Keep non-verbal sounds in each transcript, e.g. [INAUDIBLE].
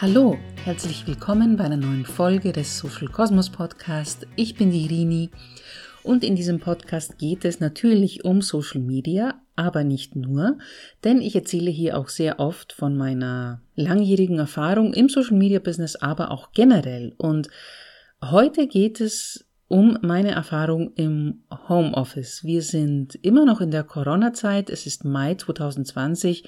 Hallo, herzlich willkommen bei einer neuen Folge des Social Cosmos Podcast. Ich bin die Irini und in diesem Podcast geht es natürlich um Social Media, aber nicht nur, denn ich erzähle hier auch sehr oft von meiner langjährigen Erfahrung im Social Media Business, aber auch generell. Und heute geht es um meine Erfahrung im Homeoffice. Wir sind immer noch in der Corona-Zeit, es ist Mai 2020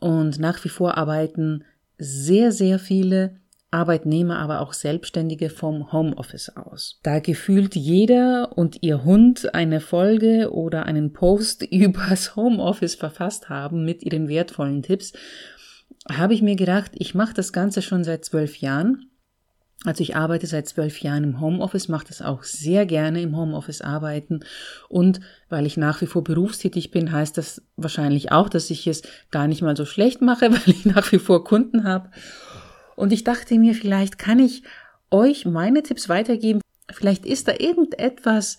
und nach wie vor arbeiten sehr, sehr viele Arbeitnehmer, aber auch Selbstständige vom Homeoffice aus. Da gefühlt jeder und ihr Hund eine Folge oder einen Post [LAUGHS] übers Homeoffice verfasst haben mit ihren wertvollen Tipps, habe ich mir gedacht, ich mache das Ganze schon seit zwölf Jahren. Also ich arbeite seit zwölf Jahren im Homeoffice, mache das auch sehr gerne im Homeoffice arbeiten. Und weil ich nach wie vor berufstätig bin, heißt das wahrscheinlich auch, dass ich es gar nicht mal so schlecht mache, [LAUGHS] weil ich nach wie vor Kunden habe. Und ich dachte mir, vielleicht kann ich euch meine Tipps weitergeben. Vielleicht ist da irgendetwas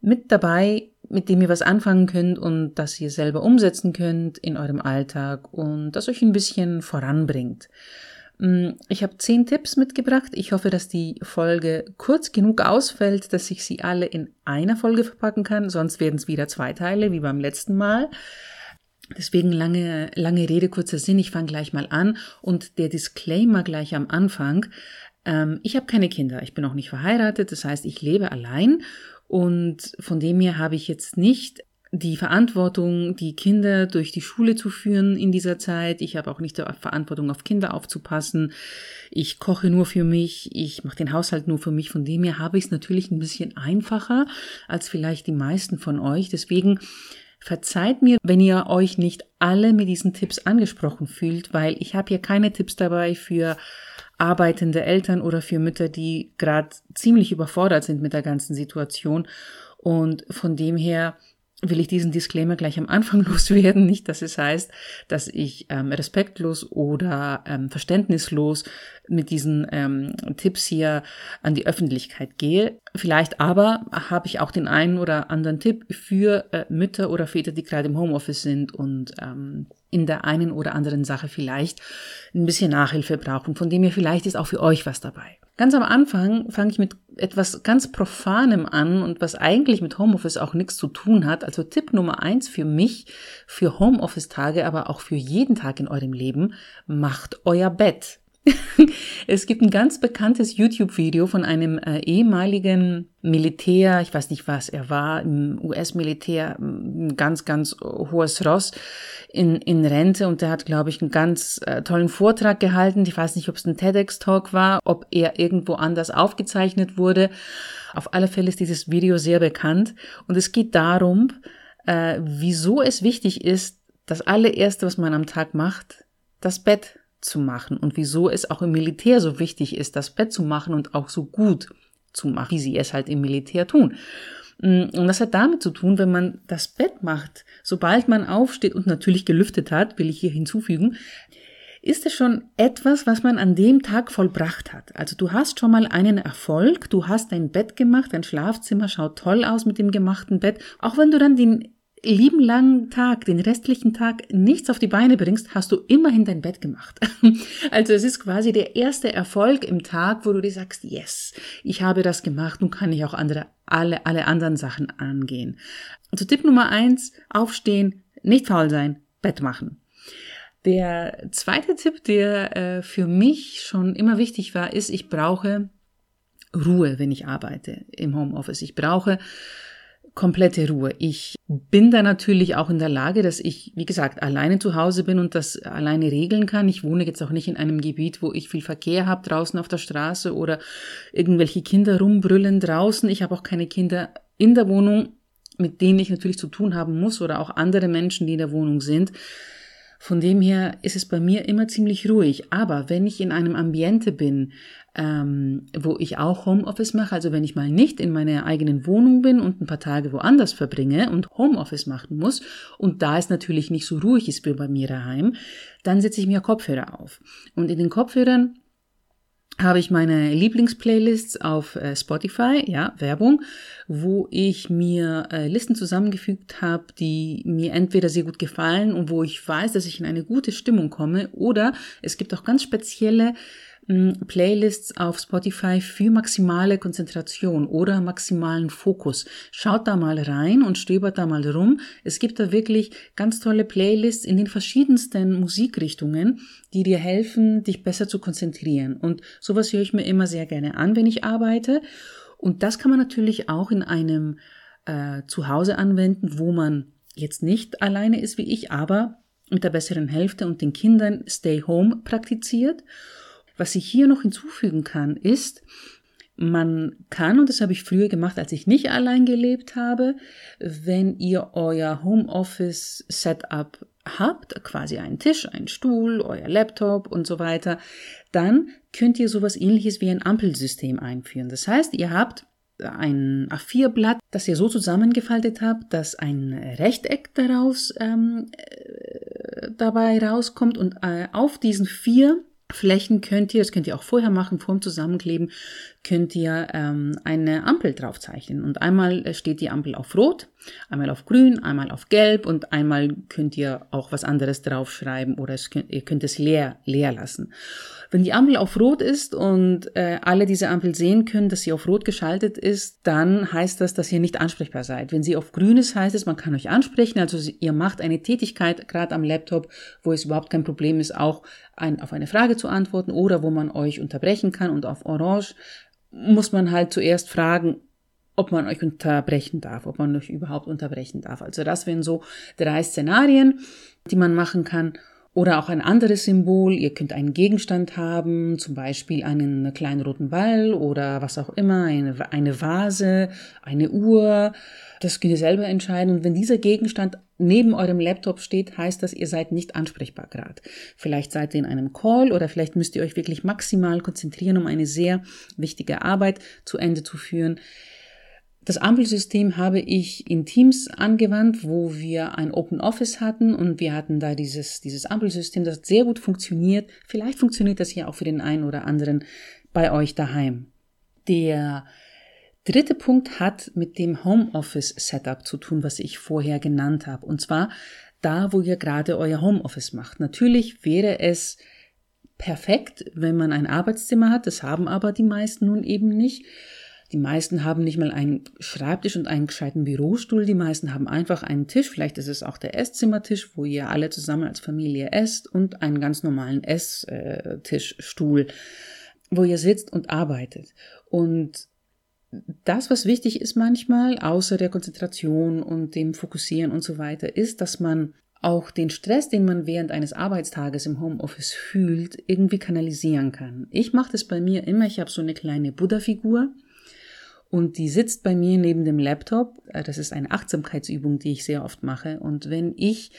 mit dabei, mit dem ihr was anfangen könnt und das ihr selber umsetzen könnt in eurem Alltag und das euch ein bisschen voranbringt. Mm, ich habe zehn Tipps mitgebracht. Ich hoffe, dass die Folge kurz genug ausfällt, dass ich sie alle in einer Folge verpacken kann. Sonst werden es wieder zwei Teile, wie beim letzten Mal. Deswegen lange, lange Rede, kurzer Sinn. Ich fange gleich mal an und der Disclaimer gleich am Anfang. Ähm, ich habe keine Kinder. Ich bin auch nicht verheiratet. Das heißt, ich lebe allein und von dem her habe ich jetzt nicht die Verantwortung, die Kinder durch die Schule zu führen in dieser Zeit. Ich habe auch nicht die Verantwortung, auf Kinder aufzupassen. Ich koche nur für mich. Ich mache den Haushalt nur für mich. Von dem her habe ich es natürlich ein bisschen einfacher als vielleicht die meisten von euch. Deswegen verzeiht mir, wenn ihr euch nicht alle mit diesen Tipps angesprochen fühlt, weil ich habe hier keine Tipps dabei für arbeitende Eltern oder für Mütter, die gerade ziemlich überfordert sind mit der ganzen Situation. Und von dem her will ich diesen Disclaimer gleich am Anfang [LAUGHS] loswerden. Nicht, dass es heißt, dass ich ähm, respektlos oder ähm, verständnislos mit diesen ähm, Tipps hier an die Öffentlichkeit gehe. Vielleicht aber habe ich auch den einen oder anderen Tipp für äh, Mütter oder Väter, die gerade im Homeoffice sind und ähm, in der einen oder anderen Sache vielleicht ein bisschen Nachhilfe brauchen. Von dem her vielleicht ist auch für euch was dabei. Ganz am Anfang fange ich mit etwas ganz Profanem an und was eigentlich mit Homeoffice auch nichts zu tun hat. Also Tipp Nummer eins für mich, für Homeoffice-Tage, aber auch für jeden Tag in eurem Leben, macht euer Bett. Es gibt ein ganz bekanntes YouTube-Video von einem äh, ehemaligen Militär, ich weiß nicht was er war, im US-Militär, ein ganz, ganz hohes Ross in, in Rente und der hat, glaube ich, einen ganz äh, tollen Vortrag gehalten. Ich weiß nicht, ob es ein TEDx-Talk war, ob er irgendwo anders aufgezeichnet wurde. Auf alle Fälle ist dieses Video sehr bekannt und es geht darum, äh, wieso es wichtig ist, das allererste, was man am Tag macht, das Bett zu machen und wieso es auch im Militär so wichtig ist, das Bett zu machen und auch so gut zu machen, wie sie es halt im Militär tun. Mm, und das hat damit zu tun, wenn man das Bett macht, sobald man aufsteht und natürlich gelüftet hat, will ich hier hinzufügen, ist es schon etwas, was man an dem Tag vollbracht hat. Also du hast schon mal einen Erfolg, du hast dein Bett gemacht, dein Schlafzimmer schaut toll aus mit dem gemachten Bett. Auch wenn du dann den lieben langen Tag, den restlichen Tag nichts auf die Beine bringst, hast du immerhin dein Bett gemacht. [LAUGHS] Also es ist quasi der erste Erfolg im Tag, wo du dir sagst, yes, ich habe das gemacht, nun kann ich auch andere, alle, alle anderen Sachen angehen. Also Tipp Nummer eins, aufstehen, nicht faul sein, Bett machen. Der zweite Tipp, der äh, für mich schon immer wichtig war, ist, ich brauche Ruhe, wenn ich arbeite im Homeoffice. Ich brauche komplette Ruhe. Ich bin da natürlich auch in der Lage, dass ich, wie gesagt, alleine zu Hause bin und das alleine regeln kann. Ich wohne jetzt auch nicht in einem Gebiet, wo ich viel Verkehr habe draußen auf der Straße oder irgendwelche Kinder rumbrüllen draußen. Ich habe auch keine Kinder in der Wohnung, mit denen ich natürlich zu tun haben muss oder auch andere Menschen, die in der Wohnung sind. Von dem her ist es bei mir immer ziemlich ruhig. Aber wenn ich in einem Ambiente bin, ähm, wo ich auch Homeoffice mache, also wenn ich mal nicht in meiner eigenen Wohnung bin und ein paar Tage woanders verbringe und Homeoffice machen muss und da es natürlich nicht so ruhig ist wie bei mir daheim, dann setze ich mir Kopfhörer auf. Und in den Kopfhörern habe ich meine Lieblingsplaylists auf äh, Spotify, ja, Werbung, wo ich mir äh, Listen zusammengefügt habe, die mir entweder sehr gut gefallen und wo ich weiß, dass ich in eine gute Stimmung komme, oder es gibt auch ganz spezielle Playlists auf Spotify für maximale Konzentration oder maximalen Fokus. Schaut da mal rein und stöbert da mal rum. Es gibt da wirklich ganz tolle Playlists in den verschiedensten Musikrichtungen, die dir helfen, dich besser zu konzentrieren. Und sowas höre ich mir immer sehr gerne an, wenn ich arbeite. Und das kann man natürlich auch in einem äh, Zuhause anwenden, wo man jetzt nicht alleine ist wie ich, aber mit der besseren Hälfte und den Kindern Stay Home praktiziert. Was ich hier noch hinzufügen kann, ist, man kann, und das habe ich früher gemacht, als ich nicht allein gelebt habe, wenn ihr euer Homeoffice-Setup habt, quasi einen Tisch, einen Stuhl, euer Laptop und so weiter, dann könnt ihr sowas ähnliches wie ein Ampelsystem einführen. Das heißt, ihr habt ein A4-Blatt, das ihr so zusammengefaltet habt, dass ein Rechteck daraus ähm, äh, dabei rauskommt und äh, auf diesen vier Flächen könnt ihr, das könnt ihr auch vorher machen, vorm Zusammenkleben, könnt ihr ähm, eine Ampel draufzeichnen. Und einmal steht die Ampel auf Rot, einmal auf Grün, einmal auf Gelb und einmal könnt ihr auch was anderes draufschreiben oder könnt, ihr könnt es leer, leer lassen. Wenn die Ampel auf Rot ist und äh, alle diese Ampel sehen können, dass sie auf Rot geschaltet ist, dann heißt das, dass ihr nicht ansprechbar seid. Wenn sie auf Grün ist, heißt es, man kann euch ansprechen. Also ihr macht eine Tätigkeit gerade am Laptop, wo es überhaupt kein Problem ist, auch ein, auf eine Frage zu antworten oder wo man euch unterbrechen kann. Und auf Orange muss man halt zuerst fragen, ob man euch unterbrechen darf, ob man euch überhaupt unterbrechen darf. Also das wären so drei Szenarien, die man machen kann. Oder auch ein anderes Symbol. Ihr könnt einen Gegenstand haben, zum Beispiel einen kleinen roten Ball oder was auch immer, eine, eine Vase, eine Uhr. Das könnt ihr selber entscheiden. Und wenn dieser Gegenstand neben eurem Laptop steht, heißt das, ihr seid nicht ansprechbar gerade. Vielleicht seid ihr in einem Call oder vielleicht müsst ihr euch wirklich maximal konzentrieren, um eine sehr wichtige Arbeit zu Ende zu führen. Das Ampelsystem habe ich in Teams angewandt, wo wir ein Open Office hatten und wir hatten da dieses, dieses Ampelsystem, das sehr gut funktioniert. Vielleicht funktioniert das hier auch für den einen oder anderen bei euch daheim. Der dritte Punkt hat mit dem Homeoffice Setup zu tun, was ich vorher genannt habe. Und zwar da, wo ihr gerade euer Homeoffice macht. Natürlich wäre es perfekt, wenn man ein Arbeitszimmer hat. Das haben aber die meisten nun eben nicht die meisten haben nicht mal einen Schreibtisch und einen gescheiten Bürostuhl. Die meisten haben einfach einen Tisch. Vielleicht ist es auch der Esszimmertisch, wo ihr alle zusammen als Familie esst und einen ganz normalen Esstischstuhl, wo ihr sitzt und arbeitet. Und das, was wichtig ist manchmal, außer der Konzentration und dem Fokussieren und so weiter, ist, dass man auch den Stress, den man während eines Arbeitstages im Homeoffice fühlt, irgendwie kanalisieren kann. Ich mache das bei mir immer. Ich habe so eine kleine Buddha-Figur und die sitzt bei mir neben dem Laptop. Äh, das ist eine Achtsamkeitsübung, die ich sehr oft mache. Und wenn ich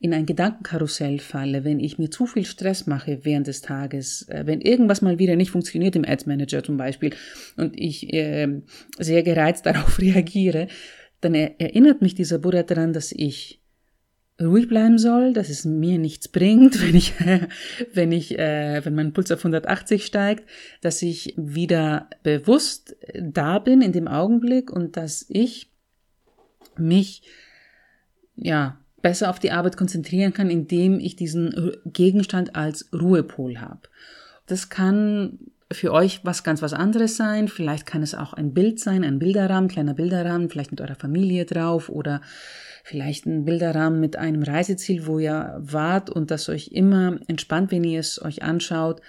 in ein Gedankenkarussell falle, wenn ich mir zu viel Stress mache während des Tages, äh, wenn irgendwas mal wieder nicht funktioniert im Ads Manager zum Beispiel und ich äh, sehr gereizt [LAUGHS] darauf reagiere, dann erinnert mich dieser Buddha daran, dass ich ruhig bleiben soll, dass es mir nichts bringt, [LAUGHS] wenn ich, wenn ich, äh, wenn mein Puls auf 180 steigt, dass ich wieder bewusst da bin in dem Augenblick und dass ich mich, ja, besser auf die Arbeit konzentrieren kann, indem ich diesen Gegenstand als Ruhepol habe. Das kann für euch was ganz was anderes sein. Vielleicht kann es auch ein Bild sein, ein Bilderrahmen, kleiner Bilderrahmen, vielleicht mit eurer Familie drauf oder vielleicht ein Bilderrahmen mit einem Reiseziel, wo ihr wart und das euch immer entspannt, wenn ihr es euch anschaut,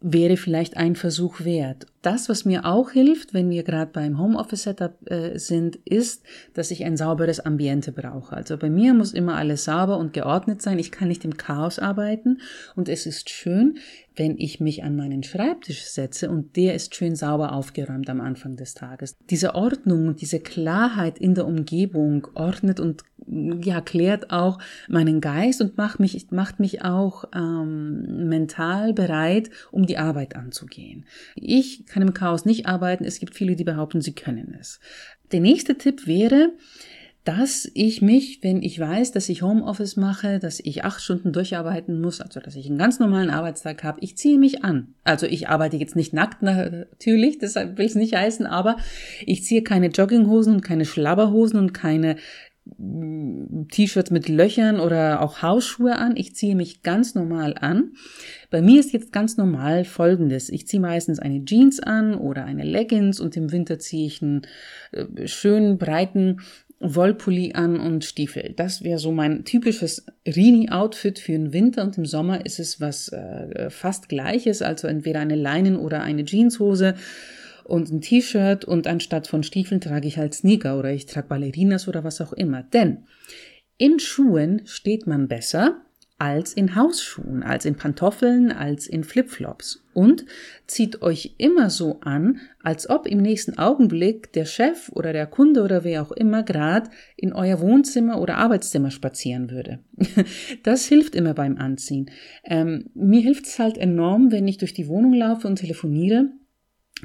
wäre vielleicht ein Versuch wert. Das, was mir auch hilft, wenn wir gerade beim Homeoffice-Setup äh, sind, ist, dass ich ein sauberes Ambiente brauche. Also bei mir muss immer alles sauber und geordnet sein. Ich kann nicht im Chaos arbeiten und es ist schön, wenn ich mich an meinen Schreibtisch setze und der ist schön sauber aufgeräumt am Anfang des Tages. Diese Ordnung und diese Klarheit in der Umgebung ordnet und ja klärt auch meinen Geist und macht mich macht mich auch ähm, mental bereit, um die Arbeit anzugehen. Ich kann im Chaos nicht arbeiten. Es gibt viele, die behaupten, sie können es. Der nächste Tipp wäre, dass ich mich, wenn ich weiß, dass ich Homeoffice mache, dass ich acht Stunden durcharbeiten muss, also dass ich einen ganz normalen Arbeitstag habe, ich ziehe mich an. Also ich arbeite jetzt nicht nackt natürlich, deshalb will es nicht heißen, aber ich ziehe keine Jogginghosen und keine Schlabberhosen und keine T-Shirts mit Löchern oder auch Hausschuhe an. Ich ziehe mich ganz normal an. Bei mir ist jetzt ganz normal folgendes. Ich ziehe meistens eine Jeans an oder eine Leggings und im Winter ziehe ich einen äh, schönen breiten Wollpulli an und Stiefel. Das wäre so mein typisches Rini-Outfit für den Winter und im Sommer ist es was äh, fast gleiches, also entweder eine Leinen- oder eine Jeanshose und ein T-Shirt und anstatt von Stiefeln trage ich halt Sneaker oder ich trage Ballerinas oder was auch immer. Denn in Schuhen steht man besser als in Hausschuhen, als in Pantoffeln, als in Flipflops. Und zieht euch immer so an, als ob im nächsten Augenblick der Chef oder der Kunde oder wer auch immer gerade in euer Wohnzimmer oder Arbeitszimmer spazieren würde. [LAUGHS] Das hilft immer beim Anziehen. Ähm, mir hilft es halt enorm, wenn ich durch die Wohnung laufe und telefoniere,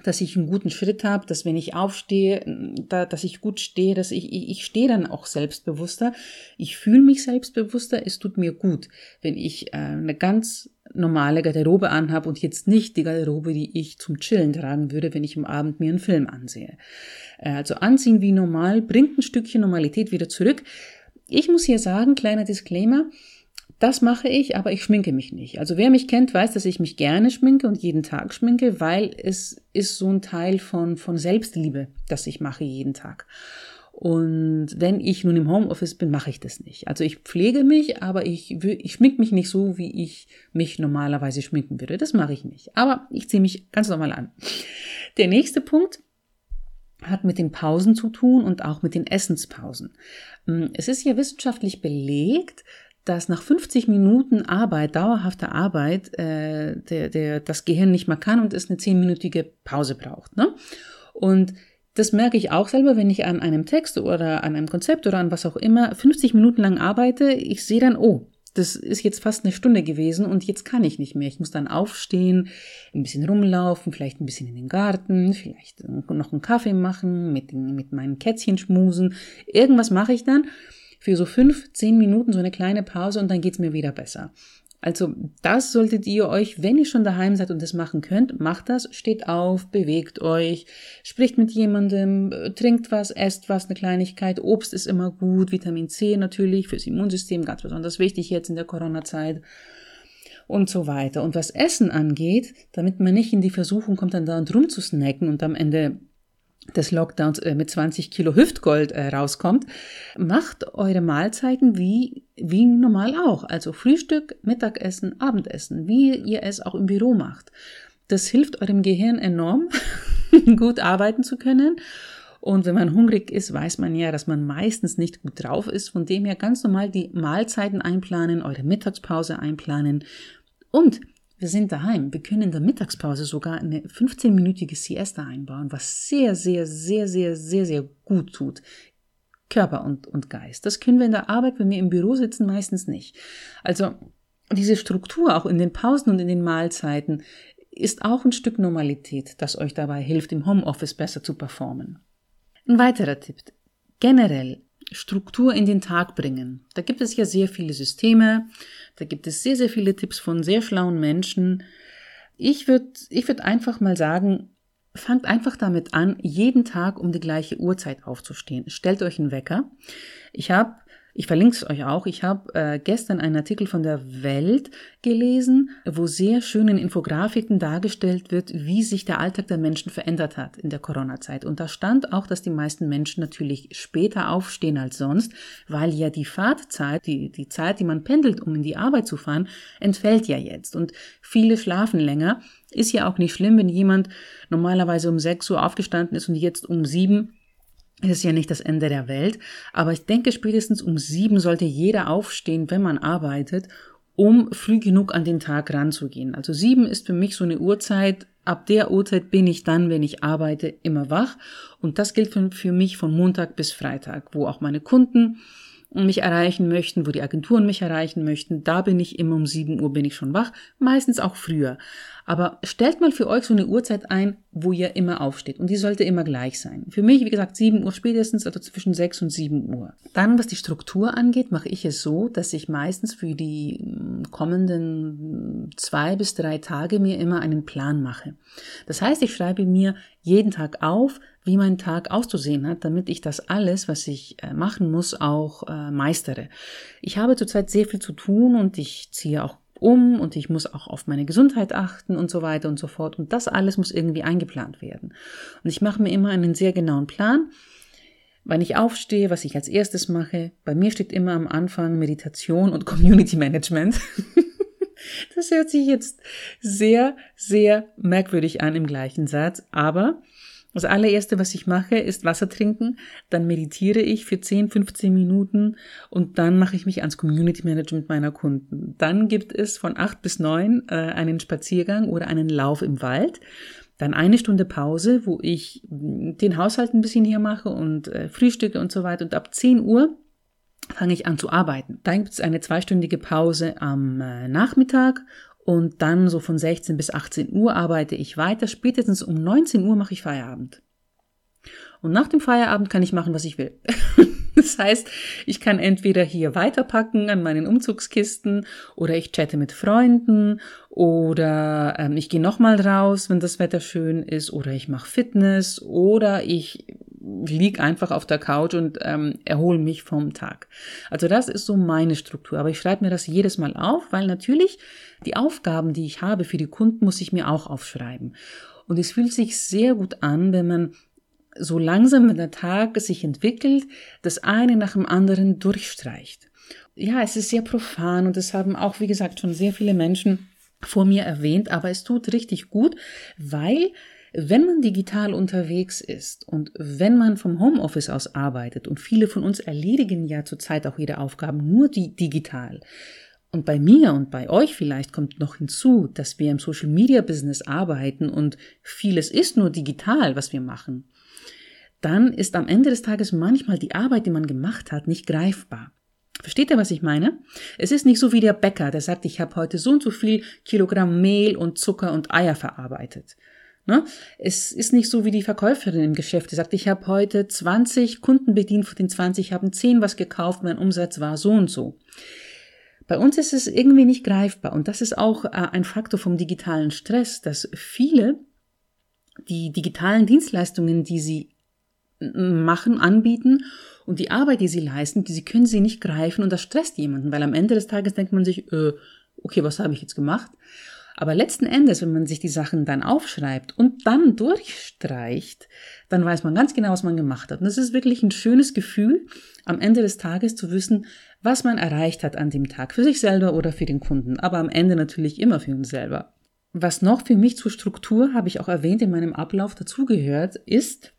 dass ich einen guten Schritt habe, dass wenn ich aufstehe, da, dass ich gut stehe, dass ich, ich, ich stehe dann auch selbstbewusster. Ich fühle mich selbstbewusster, es tut mir gut, wenn ich äh, eine ganz normale Garderobe anhabe und jetzt nicht die Garderobe, die ich zum Chillen tragen würde, wenn ich am Abend mir einen Film ansehe. Äh, also anziehen wie normal bringt ein Stückchen Normalität wieder zurück. Ich muss hier sagen, kleiner Disclaimer, das mache ich, aber ich schminke mich nicht. Also wer mich kennt, weiß, dass ich mich gerne schminke und jeden Tag schminke, weil es ist so ein Teil von, von Selbstliebe, das ich mache jeden Tag. Und wenn ich nun im Homeoffice bin, mache ich das nicht. Also ich pflege mich, aber ich, ich schmink mich nicht so, wie ich mich normalerweise schminken würde. Das mache ich nicht. Aber ich ziehe mich ganz normal an. Der nächste Punkt hat mit den Pausen zu tun und auch mit den Essenspausen. Es ist ja wissenschaftlich belegt, dass nach 50 Minuten Arbeit, dauerhafter Arbeit, äh, der, der, das Gehirn nicht mehr kann und es eine zehnminütige Pause braucht. Ne? Und das merke ich auch selber, wenn ich an einem Text oder an einem Konzept oder an was auch immer 50 Minuten lang arbeite. Ich sehe dann, oh, das ist jetzt fast eine Stunde gewesen und jetzt kann ich nicht mehr. Ich muss dann aufstehen, ein bisschen rumlaufen, vielleicht ein bisschen in den Garten, vielleicht noch einen Kaffee machen, mit, mit meinen Kätzchen schmusen. Irgendwas mache ich dann für so fünf, zehn Minuten so eine kleine Pause und dann geht's mir wieder besser. Also das solltet ihr euch, wenn ihr schon daheim seid und das machen könnt, macht das, steht auf, bewegt euch, spricht mit jemandem, trinkt was, esst was, eine Kleinigkeit, Obst ist immer gut, Vitamin C natürlich fürs Immunsystem ganz besonders wichtig jetzt in der Corona-Zeit und so weiter. Und was Essen angeht, damit man nicht in die Versuchung kommt, dann da und rum zu snacken und am Ende des Lockdowns äh, mit 20 Kilo Hüftgold äh, rauskommt, macht eure Mahlzeiten wie, wie normal auch. Also Frühstück, Mittagessen, Abendessen, wie ihr es auch im Büro macht. Das hilft eurem Gehirn enorm, [LAUGHS] gut arbeiten zu können. Und wenn man hungrig ist, weiß man ja, dass man meistens nicht gut drauf ist. Von dem her ganz normal die Mahlzeiten einplanen, eure Mittagspause einplanen und wir sind daheim. Wir können in der Mittagspause sogar eine 15-minütige Siesta einbauen, was sehr, sehr, sehr, sehr, sehr, sehr gut tut. Körper und, und Geist. Das können wir in der Arbeit, wenn wir im Büro sitzen, meistens nicht. Also diese Struktur auch in den Pausen und in den Mahlzeiten ist auch ein Stück Normalität, das euch dabei hilft, im Homeoffice besser zu performen. Ein weiterer Tipp. Generell Struktur in den Tag bringen. Da gibt es ja sehr viele Systeme, da gibt es sehr, sehr viele Tipps von sehr schlauen Menschen. Ich würde ich würd einfach mal sagen, fangt einfach damit an, jeden Tag um die gleiche Uhrzeit aufzustehen. Stellt euch einen Wecker. Ich habe ich verlinke es euch auch. Ich habe äh, gestern einen Artikel von der Welt gelesen, wo sehr schön in Infografiken dargestellt wird, wie sich der Alltag der Menschen verändert hat in der Corona-Zeit. Und da stand auch, dass die meisten Menschen natürlich später aufstehen als sonst, weil ja die Fahrtzeit, die, die Zeit, die man pendelt, um in die Arbeit zu fahren, entfällt ja jetzt. Und viele schlafen länger. Ist ja auch nicht schlimm, wenn jemand normalerweise um 6 Uhr aufgestanden ist und jetzt um 7 es ist ja nicht das Ende der Welt, aber ich denke, spätestens um sieben sollte jeder aufstehen, wenn man arbeitet, um früh genug an den Tag ranzugehen. Also sieben ist für mich so eine Uhrzeit, ab der Uhrzeit bin ich dann, wenn ich arbeite, immer wach. Und das gilt für, mich von Montag bis Freitag, wo auch meine Kunden mich erreichen möchten, wo die Agenturen mich erreichen möchten. Da bin ich immer um 7 Uhr bin ich schon wach, meistens auch früher. Aber stellt mal für euch so eine Uhrzeit ein, wo ihr immer aufsteht. Und die sollte immer gleich sein. Für mich, wie gesagt, 7 Uhr spätestens, also zwischen 6 und 7 Uhr. Dann, was die Struktur angeht, mache ich es so, dass ich meistens für die hm, kommenden zwei bis drei Tage mir immer einen Plan mache. Das heißt, ich schreibe mir jeden Tag auf, wie mein Tag auszusehen hat, damit ich das alles, was ich äh, machen muss, auch äh, meistere. Ich habe zurzeit sehr viel zu tun und ich ziehe auch um und ich muss auch auf meine Gesundheit achten und so weiter und so fort. Und das alles muss irgendwie eingeplant werden. Und ich mache mir immer einen sehr genauen Plan. Wenn ich aufstehe, was ich als erstes mache, bei mir steht immer am Anfang Meditation und [LAUGHS] Community Management. Das hört sich jetzt sehr, sehr merkwürdig an im gleichen Satz, aber das allererste, was ich mache, ist Wasser trinken, dann meditiere ich für 10, 15 Minuten und dann mache ich mich ans Community Management meiner Kunden. Dann gibt es von 8 bis 9 äh, einen Spaziergang oder einen Lauf im Wald. Dann eine Stunde Pause, wo ich den Haushalt ein bisschen hier mache und äh, frühstücke und so weiter. Und ab 10 Uhr fange ich an zu arbeiten. Dann gibt es eine zweistündige Pause am äh, Nachmittag und dann so von 16 bis 18 Uhr arbeite ich weiter. Spätestens um 19 Uhr mache ich Feierabend. Und nach dem Feierabend kann ich machen, was ich will. [LAUGHS] das heißt, ich kann entweder hier weiterpacken an meinen Umzugskisten oder ich chatte mit Freunden oder ähm, ich gehe nochmal raus, wenn das Wetter schön ist oder ich mache Fitness oder ich lieg einfach auf der Couch und ähm, erhole mich vom Tag. Also das ist so meine Struktur. Aber ich schreibe mir das jedes Mal auf, weil natürlich die Aufgaben, die ich habe für die Kunden, muss ich mir auch aufschreiben. Und es fühlt sich sehr gut an, wenn man so langsam, wenn der Tag sich entwickelt, das eine nach dem anderen durchstreicht. Ja, es ist sehr profan und das haben auch, wie gesagt, schon sehr viele Menschen vor mir erwähnt, aber es tut richtig gut, weil wenn man digital unterwegs ist und wenn man vom Homeoffice aus arbeitet und viele von uns erledigen ja zurzeit auch ihre Aufgaben nur digital. Und bei mir und bei euch vielleicht kommt noch hinzu, dass wir im Social Media Business arbeiten und vieles ist nur digital, was wir machen. Dann ist am Ende des Tages manchmal die Arbeit, die man gemacht hat, nicht greifbar. Versteht ihr, was ich meine? Es ist nicht so wie der Bäcker, der sagt, ich habe heute so und so viel Kilogramm Mehl und Zucker und Eier verarbeitet. Ne? Es ist nicht so wie die Verkäuferin im Geschäft, die sagt, ich habe heute 20 Kunden bedient, von den 20 haben 10 was gekauft, mein Umsatz war so und so. Bei uns ist es irgendwie nicht greifbar und das ist auch äh, ein Faktor vom digitalen Stress, dass viele die digitalen Dienstleistungen, die sie machen, anbieten und die Arbeit, die sie leisten, die sie können sie nicht greifen und das stresst jemanden, weil am Ende des Tages denkt man sich, äh, okay, was habe ich jetzt gemacht? Aber letzten Endes, wenn man sich die Sachen dann aufschreibt und dann durchstreicht, dann weiß man ganz genau, was man gemacht hat. Und es ist wirklich ein schönes Gefühl, am Ende des Tages zu wissen, was man erreicht hat an dem Tag, für sich selber oder für den Kunden, aber am Ende natürlich immer für uns selber. Was noch für mich zur Struktur, habe ich auch erwähnt, in meinem Ablauf dazugehört, ist,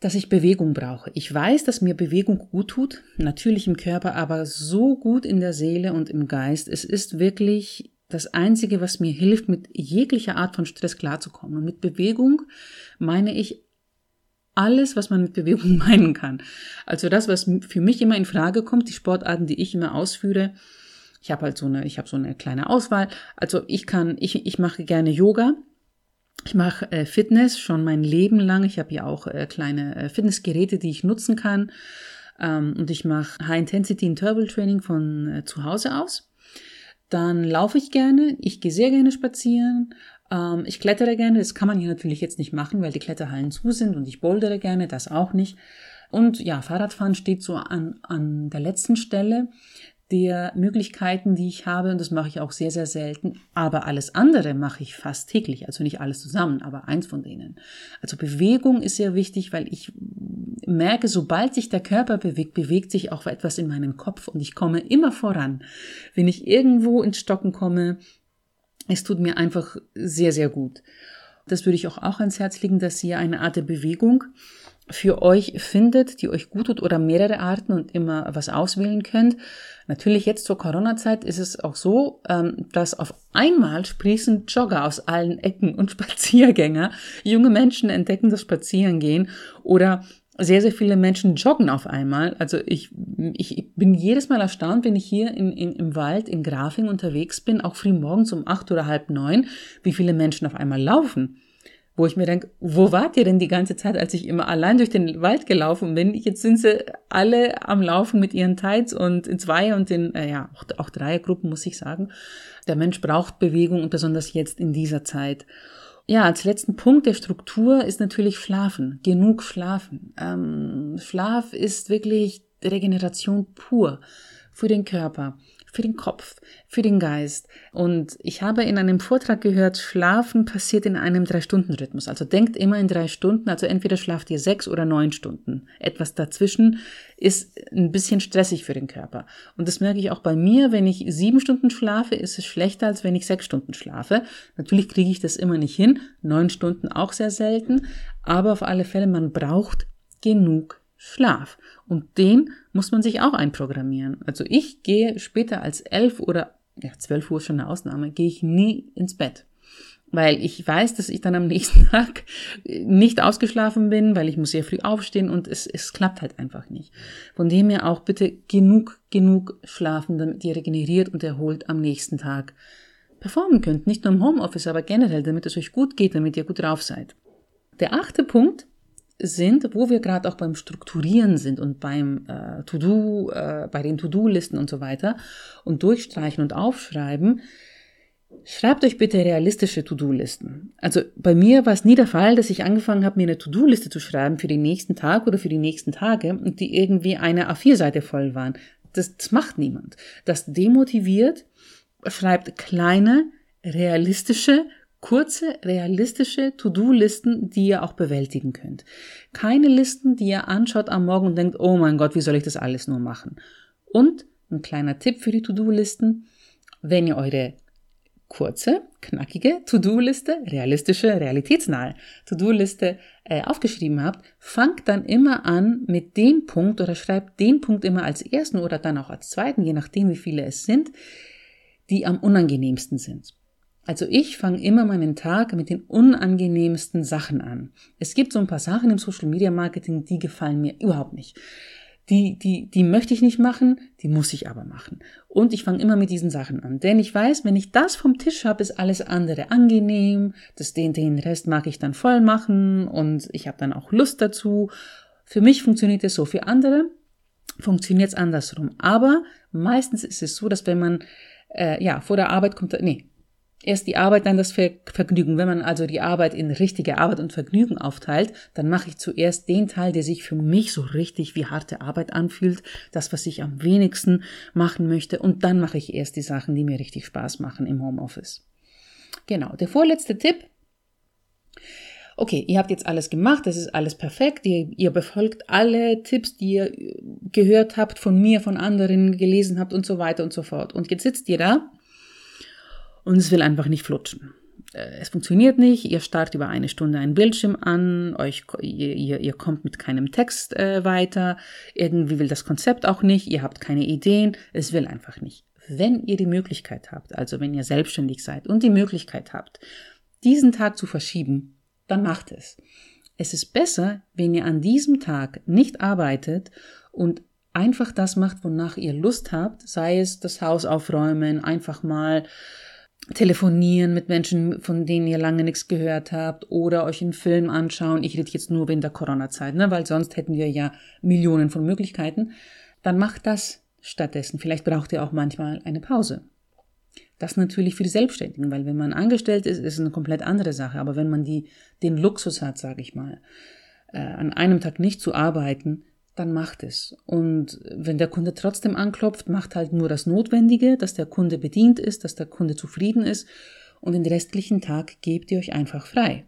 dass ich Bewegung brauche. Ich weiß, dass mir Bewegung gut tut, natürlich im Körper, aber so gut in der Seele und im Geist. Es ist wirklich das Einzige, was mir hilft, mit jeglicher Art von Stress klarzukommen. Und mit Bewegung meine ich alles, was man mit Bewegung [LAUGHS] meinen kann. Also das, was für mich immer in Frage kommt, die Sportarten, die ich immer ausführe. Ich habe halt so eine, ich habe so eine kleine Auswahl. Also ich kann, ich, ich mache gerne Yoga. Ich mache äh, Fitness schon mein Leben lang. Ich habe ja auch äh, kleine äh, Fitnessgeräte, die ich nutzen kann. Ähm, und ich mache High Intensity Interval Training von äh, zu Hause aus. Dann laufe ich gerne, ich gehe sehr gerne spazieren, ähm, ich klettere gerne, das kann man hier natürlich jetzt nicht machen, weil die Kletterhallen zu sind und ich bouldere gerne, das auch nicht. Und ja, Fahrradfahren steht so an, an der letzten Stelle der Möglichkeiten, die ich habe, und das mache ich auch sehr, sehr selten. Aber alles andere mache ich fast täglich, also nicht alles zusammen, aber eins von denen. Also Bewegung ist sehr wichtig, weil ich merke, sobald sich der Körper bewegt, bewegt sich auch etwas in meinem Kopf und ich komme immer voran. Wenn ich irgendwo ins Stocken komme, es tut mir einfach sehr, sehr gut. Das würde ich auch, auch ans Herz legen, dass ihr eine Art der Bewegung für euch findet, die euch gut tut oder mehrere Arten und immer was auswählen könnt. Natürlich jetzt zur Corona-Zeit ist es auch so, ähm, dass auf einmal sprießen Jogger aus allen Ecken und [LAUGHS] Spaziergänger. Junge Menschen entdecken das Spazierengehen oder sehr, sehr viele Menschen joggen auf einmal. Also ich, ich bin jedes Mal erstaunt, wenn ich hier in, in, im Wald in Grafing unterwegs bin, auch früh morgens um acht oder halb neun, wie viele Menschen auf einmal laufen. Wo ich mir denke, wo wart ihr denn die ganze Zeit, als ich immer allein durch den Wald gelaufen bin? Jetzt sind sie alle am Laufen mit ihren Tights und in zwei und in, äh, ja, auch, auch Dreiergruppen, muss ich sagen. Der Mensch braucht Bewegung und besonders jetzt in dieser Zeit. Ja, als letzten Punkt der Struktur ist natürlich Schlafen. Genug Schlafen. Ähm, Schlaf ist wirklich Regeneration pur für den Körper für den Kopf, für den Geist. Und ich habe in einem Vortrag gehört, Schlafen passiert in einem Drei-Stunden-Rhythmus. Also denkt immer in drei Stunden, also entweder schlaft ihr sechs oder neun Stunden. Etwas dazwischen ist ein bisschen stressig für den Körper. Und das merke ich auch bei mir, wenn ich sieben Stunden schlafe, ist es schlechter, als wenn ich sechs Stunden schlafe. Natürlich kriege ich das immer nicht hin, neun Stunden auch sehr selten, aber auf alle Fälle, man braucht genug Schlaf. Und den muss man sich auch einprogrammieren. Also ich gehe später als elf oder ja, zwölf Uhr ist schon eine Ausnahme, gehe ich nie ins Bett. Weil ich weiß, dass ich dann am nächsten [LAUGHS] Tag nicht ausgeschlafen bin, weil ich muss sehr früh aufstehen und es, es klappt halt einfach nicht. Von dem her auch bitte genug, genug schlafen, damit ihr regeneriert und erholt am nächsten Tag performen könnt. Nicht nur im Homeoffice, aber generell, damit es euch gut geht, damit ihr gut drauf seid. Der achte Punkt sind, wo wir gerade auch beim Strukturieren sind und beim äh, To-Do, äh, bei den To-Do-Listen und so weiter und durchstreichen und aufschreiben, schreibt euch bitte realistische To-Do-Listen. Also bei mir war es nie der Fall, dass ich angefangen habe, mir eine To-Do-Liste zu schreiben für den nächsten Tag oder für die nächsten Tage und die irgendwie eine A4-Seite voll waren. Das, das macht niemand. Das demotiviert, schreibt kleine, realistische Kurze, realistische To-Do-Listen, die ihr auch bewältigen könnt. Keine Listen, die ihr anschaut am Morgen und denkt, oh mein Gott, wie soll ich das alles nur machen? Und ein kleiner Tipp für die To-Do-Listen, wenn ihr eure kurze, knackige To-Do-Liste, realistische, realitätsnahe To-Do-Liste äh, aufgeschrieben habt, fangt dann immer an mit dem Punkt oder schreibt den Punkt immer als ersten oder dann auch als zweiten, je nachdem wie viele es sind, die am unangenehmsten sind. Also ich fange immer meinen Tag mit den unangenehmsten Sachen an. Es gibt so ein paar Sachen im Social Media Marketing, die gefallen mir überhaupt nicht. Die, die, die möchte ich nicht machen, die muss ich aber machen. Und ich fange immer mit diesen Sachen an. Denn ich weiß, wenn ich das vom Tisch habe, ist alles andere angenehm. Das, den, den Rest mag ich dann voll machen und ich habe dann auch Lust dazu. Für mich funktioniert es so, für andere funktioniert es andersrum. Aber meistens ist es so, dass wenn man äh, ja vor der Arbeit kommt, nee, Erst die Arbeit, dann das Vergnügen. Wenn man also die Arbeit in richtige Arbeit und Vergnügen aufteilt, dann mache ich zuerst den Teil, der sich für mich so richtig wie harte Arbeit anfühlt, das, was ich am wenigsten machen möchte, und dann mache ich erst die Sachen, die mir richtig Spaß machen im Homeoffice. Genau, der vorletzte Tipp. Okay, ihr habt jetzt alles gemacht, das ist alles perfekt, ihr, ihr befolgt alle Tipps, die ihr gehört habt von mir, von anderen, gelesen habt und so weiter und so fort. Und jetzt sitzt ihr da und es will einfach nicht flutschen. Äh, es funktioniert nicht, ihr starrt über eine Stunde einen Bildschirm an, euch, ihr, ihr, kommt mit keinem Text äh, weiter, irgendwie will das Konzept auch nicht, ihr habt keine Ideen, es will einfach nicht. Wenn ihr die Möglichkeit habt, also wenn ihr selbstständig seid und die Möglichkeit habt, diesen Tag zu verschieben, dann macht es. Es ist besser, wenn ihr an diesem Tag nicht arbeitet und einfach das macht, wonach ihr Lust habt, sei es das Haus aufräumen, einfach mal telefonieren mit Menschen, von denen ihr lange nichts gehört habt oder euch einen Film anschauen. Ich rede jetzt nur während der Corona-Zeit, ne? weil sonst hätten wir ja Millionen von Möglichkeiten. Dann macht das stattdessen. Vielleicht braucht ihr auch manchmal eine Pause. Das natürlich für die Selbstständigen, weil wenn man angestellt ist, ist es eine komplett andere Sache. Aber wenn man die, den Luxus hat, sage ich mal, äh, an einem Tag nicht zu arbeiten, dann macht es. Und wenn der Kunde trotzdem anklopft, macht halt nur das Notwendige, dass der Kunde bedient ist, dass der Kunde zufrieden ist und den restlichen Tag gebt ihr euch einfach frei.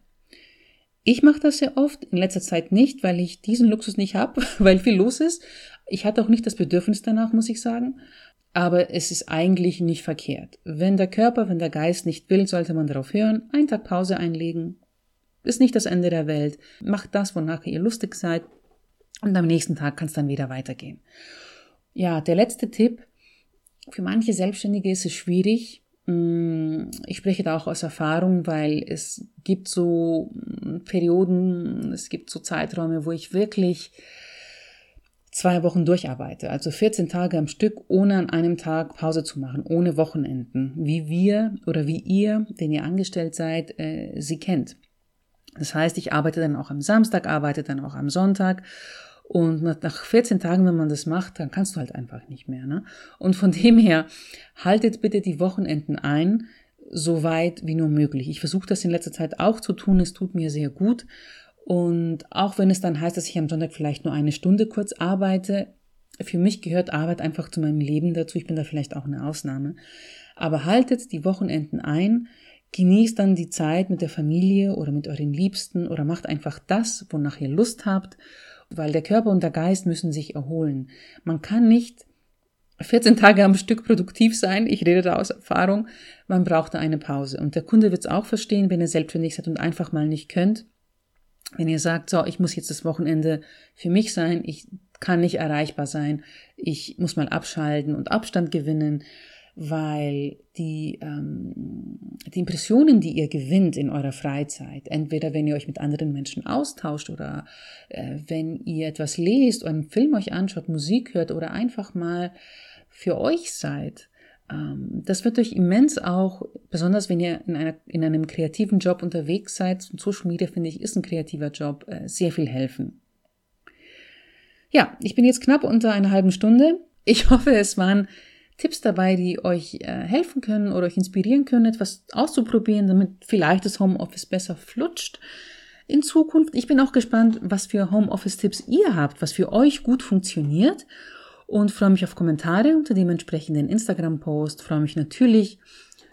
Ich mache das sehr oft, in letzter Zeit nicht, weil ich diesen Luxus nicht habe, [LAUGHS] weil viel los ist. Ich hatte auch nicht das Bedürfnis danach, muss ich sagen. Aber es ist eigentlich nicht verkehrt. Wenn der Körper, wenn der Geist nicht will, sollte man darauf hören, einen Tag Pause einlegen. Ist nicht das Ende der Welt. Macht das, wonach ihr lustig seid. Und am nächsten Tag kann es dann wieder weitergehen. Ja, der letzte Tipp. Für manche Selbstständige ist es schwierig, Mm, ich spreche da auch aus Erfahrung, weil es gibt so mm, Perioden, es gibt so Zeiträume, wo ich wirklich zwei Wochen durcharbeite, also 14 Tage am Stück, ohne an einem Tag Pause zu machen, ohne Wochenenden, wie wir oder wie ihr, wenn ihr angestellt seid, äh, sie kennt. Das heißt, ich arbeite dann auch am Samstag, arbeite dann auch am Sonntag und nach 14 Tagen, wenn man das macht, dann kannst du halt einfach nicht mehr. Ne? Und von [LAUGHS] dem her, haltet bitte die Wochenenden ein, so weit wie nur möglich. Ich versuche das in letzter Zeit auch zu tun. Es tut mir sehr gut. Und auch wenn es dann heißt, dass ich am Sonntag vielleicht nur eine Stunde kurz arbeite, für mich gehört Arbeit einfach zu meinem Leben dazu. Ich bin da vielleicht auch eine Ausnahme. Aber haltet die Wochenenden ein, genießt dann die Zeit mit der Familie oder mit euren Liebsten oder macht einfach das, wonach ihr Lust habt weil der Körper und der Geist müssen sich erholen. Man kann nicht 14 Tage am Stück produktiv sein, ich rede da aus Erfahrung, man braucht da eine Pause. Und der Kunde wird es auch verstehen, wenn ihr selbstständig seid und einfach mal nicht könnt. Wenn ihr sagt, so, ich muss jetzt das Wochenende für mich sein, ich kann nicht erreichbar sein, ich muss mal abschalten und Abstand gewinnen, weil die, ähm, die Impressionen, die ihr gewinnt in eurer Freizeit, entweder wenn ihr euch mit anderen Menschen austauscht oder äh, wenn ihr etwas lest oder einen Film euch anschaut, Musik hört oder einfach mal für euch seid, ähm, das wird euch immens auch, besonders wenn ihr in, einer, in einem kreativen Job unterwegs seid, und Social Media finde ich ist ein kreativer Job, äh, sehr viel helfen. Ja, ich bin jetzt knapp unter einer halben Stunde. Ich [LAUGHS] hoffe, es waren Tipps dabei, die euch äh, helfen können oder euch inspirieren können, etwas auszuprobieren, damit vielleicht das Homeoffice besser flutscht in Zukunft. Ich bin auch gespannt, was für Homeoffice-Tipps ihr habt, was für euch gut funktioniert und freue mich auf Kommentare unter dem entsprechenden Instagram-Post. Freue mich natürlich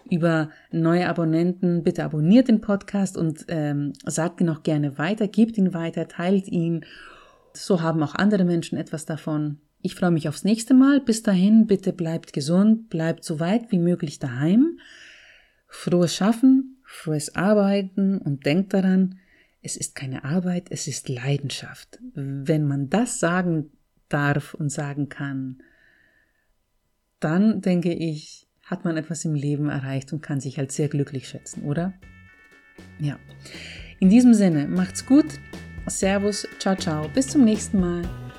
über neue Abonnenten. Bitte abonniert den Podcast und ähm, sagt ihn auch gerne weiter, gebt ihn weiter, teilt ihn. So haben auch andere Menschen etwas davon. Ich freue mich aufs nächste Mal. Bis dahin, bitte bleibt gesund, bleibt so weit wie möglich daheim. Frohes Schaffen, frohes Arbeiten und denkt daran, es ist keine Arbeit, es ist Leidenschaft. Wenn man das sagen darf und sagen kann, dann denke ich, hat man etwas im Leben erreicht und kann sich halt sehr glücklich schätzen, oder? Ja. In diesem Sinne, macht's gut. Servus, ciao, ciao. Bis zum nächsten Mal.